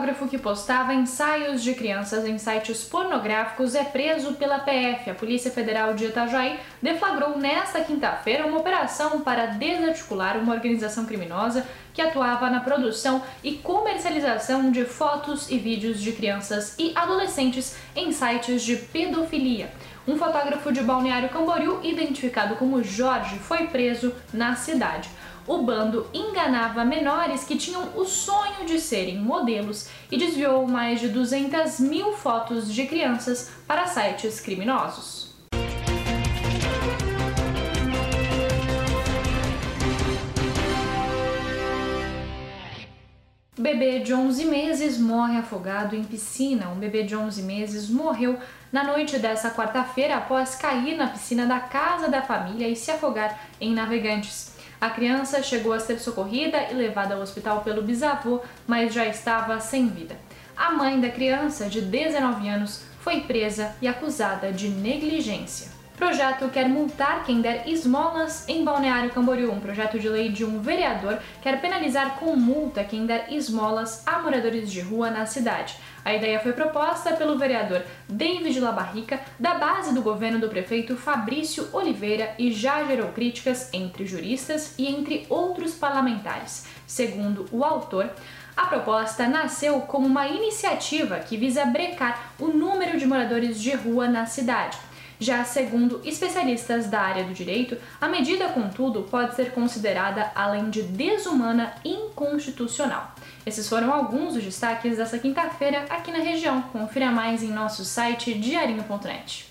fotógrafo que postava ensaios de crianças em sites pornográficos é preso pela PF. A Polícia Federal de Itajaí deflagrou nesta quinta-feira uma operação para desarticular uma organização criminosa que atuava na produção e comercialização de fotos e vídeos de crianças e adolescentes em sites de pedofilia. Um fotógrafo de Balneário Camboriú, identificado como Jorge, foi preso na cidade o bando enganava menores que tinham o sonho de serem modelos e desviou mais de 200 mil fotos de crianças para sites criminosos. Bebê de 11 meses morre afogado em piscina. Um bebê de 11 meses morreu na noite dessa quarta-feira após cair na piscina da casa da família e se afogar em Navegantes. A criança chegou a ser socorrida e levada ao hospital pelo bisavô, mas já estava sem vida. A mãe da criança, de 19 anos, foi presa e acusada de negligência. Projeto quer multar quem der esmolas em Balneário Camboriú. Um projeto de lei de um vereador quer penalizar com multa quem der esmolas a moradores de rua na cidade. A ideia foi proposta pelo vereador David Labarrica, da base do governo do prefeito Fabrício Oliveira, e já gerou críticas entre juristas e entre outros parlamentares. Segundo o autor, a proposta nasceu como uma iniciativa que visa brecar o número de moradores de rua na cidade. Já segundo especialistas da área do direito, a medida, contudo, pode ser considerada, além de desumana, inconstitucional. Esses foram alguns dos destaques dessa quinta-feira aqui na região. Confira mais em nosso site diarinho.net.